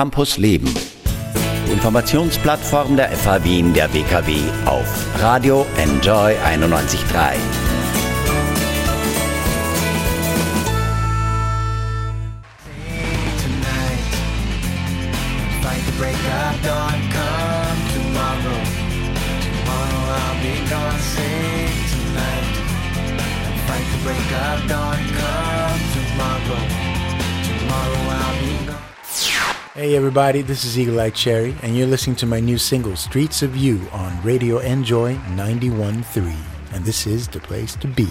Campus Leben. Informationsplattform der FH Wien der WKW auf Radio Enjoy 91.3. Hey everybody, this is Eagle Eye Cherry, and you're listening to my new single, Streets of You, on Radio NJOY 91.3. And this is the place to be.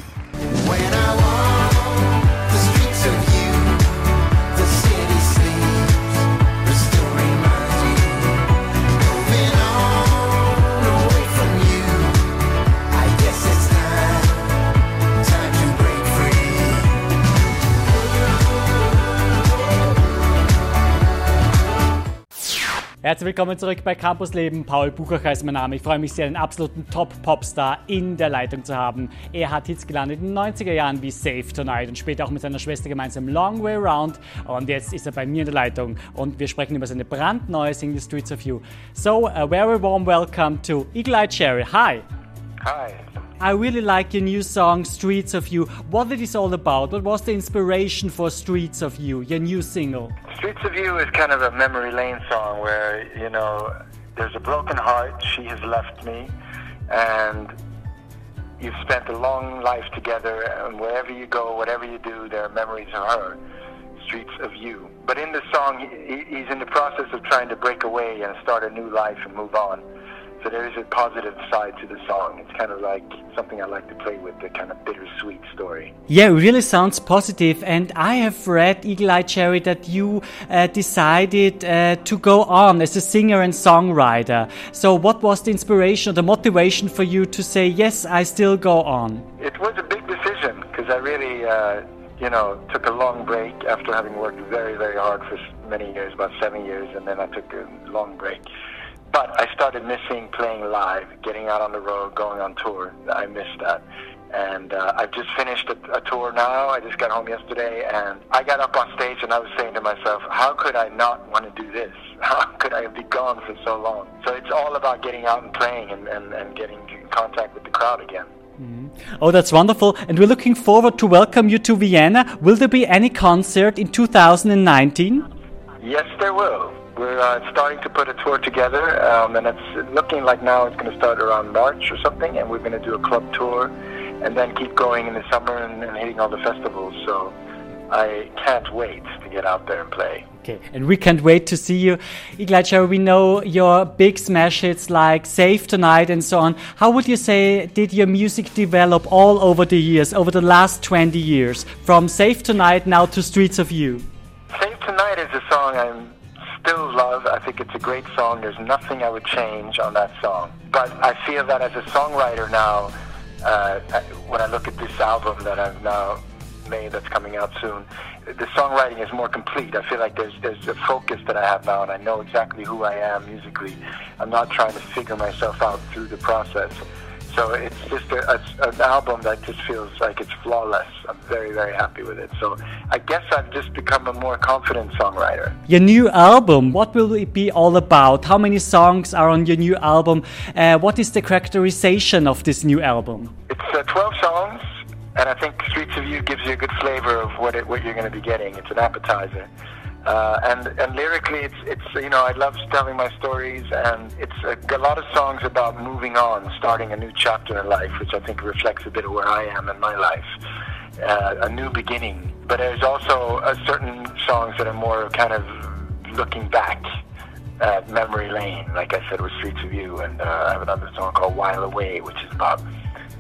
Herzlich willkommen zurück bei Campus Leben. Paul Buchacher ist mein Name. Ich freue mich sehr, einen absoluten Top-Popstar in der Leitung zu haben. Er hat Hits gelandet in den 90er Jahren wie Save Tonight und später auch mit seiner Schwester gemeinsam Long Way Round. Und jetzt ist er bei mir in der Leitung und wir sprechen über seine brandneue Single Streets of You. So, a very warm welcome to Eagle Eye Cherry. Hi. Hi. I really like your new song, Streets of You. What it is all about? What was the inspiration for Streets of You, your new single? Streets of You is kind of a memory lane song where, you know, there's a broken heart, she has left me, and you've spent a long life together, and wherever you go, whatever you do, there are memories of her. Streets of You. But in the song, he's in the process of trying to break away and start a new life and move on. So there is a positive side to the song. It's kind of like something I like to play with, the kind of bittersweet story. Yeah, it really sounds positive. And I have read, Eagle Eye Cherry, that you uh, decided uh, to go on as a singer and songwriter. So, what was the inspiration or the motivation for you to say, yes, I still go on? It was a big decision because I really, uh, you know, took a long break after having worked very, very hard for many years, about seven years, and then I took a long break. But I started missing playing live, getting out on the road, going on tour. I missed that. And uh, I've just finished a, a tour now. I just got home yesterday, and I got up on stage and I was saying to myself, how could I not want to do this? How could I be gone for so long? So it's all about getting out and playing and, and, and getting in contact with the crowd again. Oh, that's wonderful. And we're looking forward to welcome you to Vienna. Will there be any concert in 2019? Yes, there will. We're uh, starting to put a tour together, um, and it's looking like now it's going to start around March or something, and we're going to do a club tour, and then keep going in the summer and, and hitting all the festivals. So I can't wait to get out there and play. Okay, and we can't wait to see you. Iglacha, we know your big smash hits like Save Tonight and so on. How would you say did your music develop all over the years, over the last 20 years, from Save Tonight now to Streets of You? Save Tonight is a song I'm love. I think it's a great song. There's nothing I would change on that song. But I feel that as a songwriter now, uh, when I look at this album that I've now made that's coming out soon, the songwriting is more complete. I feel like there's there's a focus that I have now, and I know exactly who I am musically. I'm not trying to figure myself out through the process. So it's just a, a, an album that just feels like it's flawless. I'm very, very happy with it. So I guess I've just become a more confident songwriter. Your new album, what will it be all about? How many songs are on your new album? Uh, what is the characterization of this new album? It's uh, 12 songs, and I think Streets of You gives you a good flavor of what, it, what you're going to be getting. It's an appetizer. Uh, and and lyrically, it's it's you know I love telling my stories, and it's a, a, lot of songs about moving on, starting a new chapter in life, which I think reflects a bit of where I am in my life, uh, a new beginning. But there's also certain songs that are more kind of looking back at memory lane, like I said with Streets of You, and uh, I have another song called While Away, which is about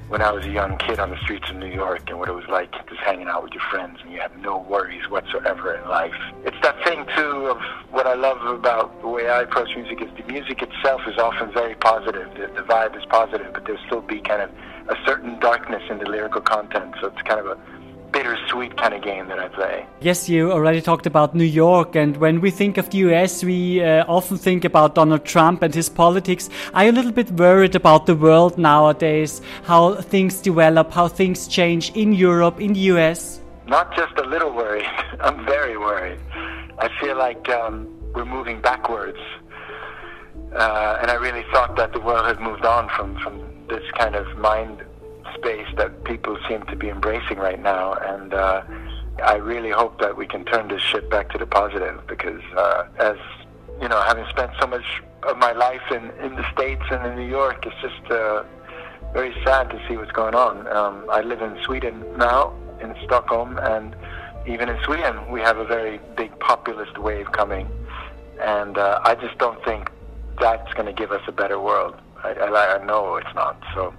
when I was a young kid on the streets of New York and what it was like just hanging out with your friends and you have no worries whatsoever in life. It's that thing too of what I love about the way I approach music is the music itself is often very positive. The, the vibe is positive, but there'll still be kind of a certain darkness in the lyrical content. So it's kind of a bittersweet kind of game that I play. Yes, you already talked about New York, and when we think of the US, we uh, often think about Donald Trump and his politics. Are you a little bit worried about the world nowadays, how things develop, how things change in Europe, in the US? Not just a little worried, I'm very worried. I feel like um, we're moving backwards. Uh, and I really thought that the world had moved on from, from this kind of mind space that people seem to be embracing right now. And uh, I really hope that we can turn this shit back to the positive because, uh, as you know, having spent so much of my life in, in the States and in New York, it's just uh, very sad to see what's going on. Um, I live in Sweden now, in Stockholm, and even in Sweden, we have a very big populist wave coming. And uh, I just don't think that's going to give us a better world. I, I, I know it's not. So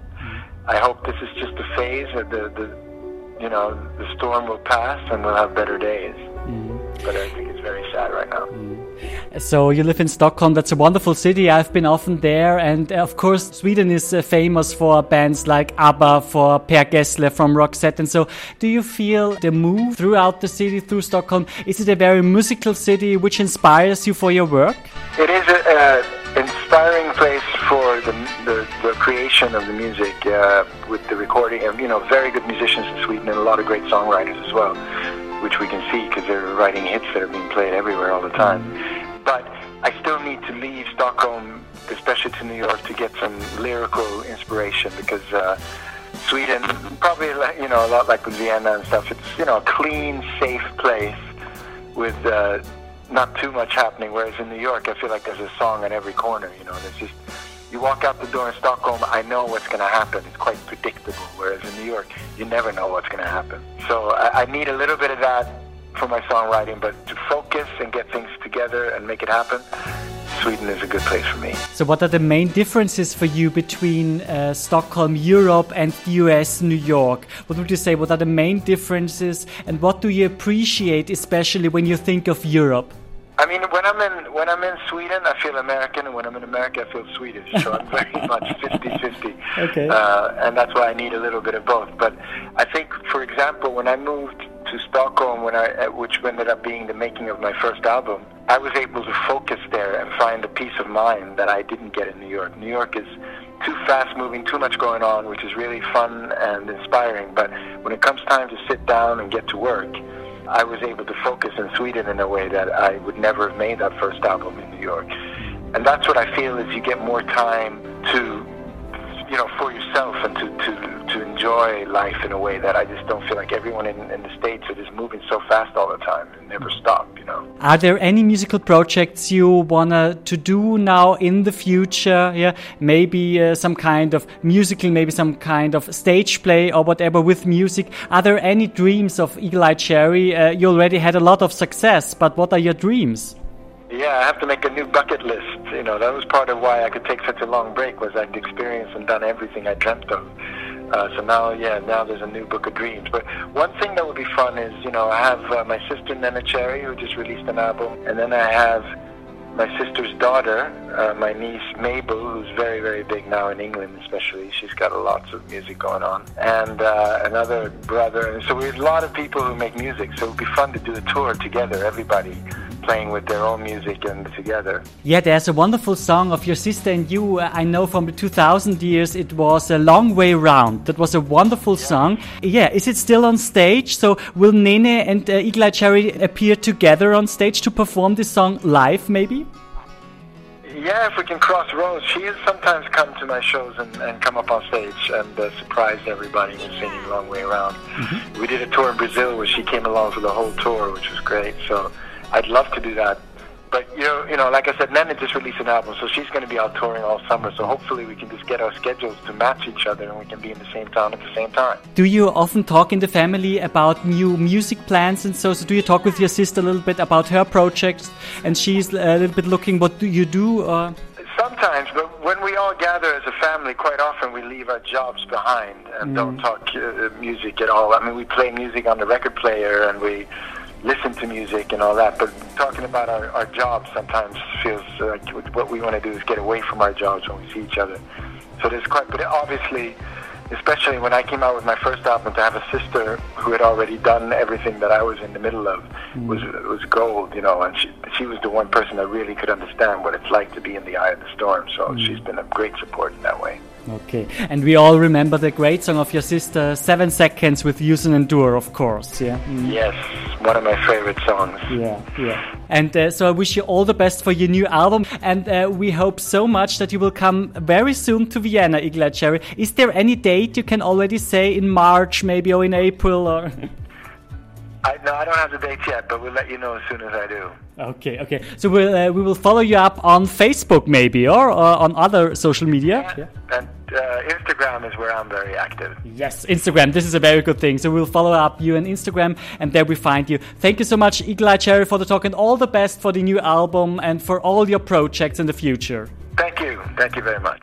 I hope this is just a phase. That the, the you know the storm will pass and we'll have better days. Mm. But I think it's very sad right now. Mm. So you live in Stockholm. That's a wonderful city. I've been often there, and uh, of course, Sweden is uh, famous for bands like ABBA, for Per Gessle from Roxette. And so, do you feel the move throughout the city, through Stockholm? Is it a very musical city which inspires you for your work? It is an inspiring place the, the, the, creation of the music, uh, with the recording of you know very good musicians in Sweden and a lot of great songwriters as well which we can see because they're writing hits that are being played everywhere all the time. But I still need to leave Stockholm, especially to New York, to get some lyrical inspiration because uh, Sweden, probably you know a lot like Vienna and stuff. It's you know a clean, safe place with uh, not too much happening. Whereas in New York, I feel like there's a song on every corner. You know, there's just you walk out the door in Stockholm, I know what's going to happen. It's quite predictable. Whereas in New York, you never know what's going to happen. So I, I need a little bit of that for my songwriting, but to focus and get things together and make it happen, Sweden is a good place for me. So, what are the main differences for you between uh, Stockholm, Europe, and the US, New York? What would you say? What are the main differences, and what do you appreciate, especially when you think of Europe? I mean, when I'm in when I'm in Sweden, I feel American, and when I'm in America, I feel Swedish. So I'm very much 50-50. Okay. Uh, and that's why I need a little bit of both. But I think, for example, when I moved to Stockholm, when I which ended up being the making of my first album, I was able to focus there and find a peace of mind that I didn't get in New York. New York is too fast moving, too much going on, which is really fun and inspiring. But when it comes time to sit down and get to work I was able to focus in Sweden in a way that I would never have made that first album in New York. And that's what I feel is you get more time to you know, for yourself and to, to, to enjoy life in a way that I just don't feel like everyone in, in the States are just moving so fast all the time and never stop, you know. Are there any musical projects you wanna to do now in the future? Yeah, maybe uh, some kind of musical, maybe some kind of stage play or whatever with music. Are there any dreams of Eagle Eye Cherry? Uh, you already had a lot of success, but what are your dreams? Yeah, I have to make a new bucket list. You know, that was part of why I could take such a long break was I'd experienced and done everything I dreamt of. Uh, so now, yeah, now there's a new book of dreams. But one thing that would be fun is, you know, I have uh, my sister Neneh Cherry who just released an album, and then I have my sister's daughter, uh, my niece Mabel, who's very, very big now in England, especially. She's got lots of music going on, and uh, another brother. So we have a lot of people who make music. So it would be fun to do a tour together, everybody playing with their own music and together. Yeah, there's a wonderful song of your sister and you. Uh, I know from the 2000 years it was a long way round. That was a wonderful yeah. song. Yeah, is it still on stage? So will Neneh and uh, Eye Cherry appear together on stage to perform this song live, maybe? Yeah, if we can cross roads. She has sometimes come to my shows and, and come up on stage and uh, surprised everybody with singing Long Way Around. Mm -hmm. We did a tour in Brazil where she came along for the whole tour, which was great. So I'd love to do that. But you know, you know, like I said, Neneh just released an album, so she's going to be out touring all summer. So hopefully, we can just get our schedules to match each other, and we can be in the same town at the same time. Do you often talk in the family about new music plans and so? So do you talk with your sister a little bit about her projects, and she's a little bit looking what do you do? Or? Sometimes, but when we all gather as a family, quite often we leave our jobs behind and mm. don't talk uh, music at all. I mean, we play music on the record player, and we listen to music and all that, but talking about our, our jobs sometimes feels like what we want to do is get away from our jobs when we see each other. So there's quite, but obviously, especially when I came out with my first album, to have a sister who had already done everything that I was in the middle of mm. was was gold, you know. And she she was the one person that really could understand what it's like to be in the eye of the storm. So mm. she's been a great support in that way. Okay, and we all remember the great song of your sister, Seven Seconds with Youssou N'Dour, of course. Yeah. Mm. Yes, one of my favorite songs. Yeah, yeah. And uh, so I wish you all the best for your new album, and uh, we hope so much that you will come very soon to Vienna, Eagle Eye Cherry. Is there any date you can already say in March, maybe, or in April, or? I, no, I don't have the dates yet, but we'll let you know as soon as I do. Okay, okay. So we'll uh, we will follow you up on Facebook, maybe, or, or on other social media. Yeah. And uh, Instagram is where I'm very active. Yes, Instagram. This is a very good thing. So we'll follow up you on Instagram, and there we find you. Thank you so much, Eagle Eye Cherry, for the talk, and all the best for the new album and for all your projects in the future. Thank you. Thank you very much.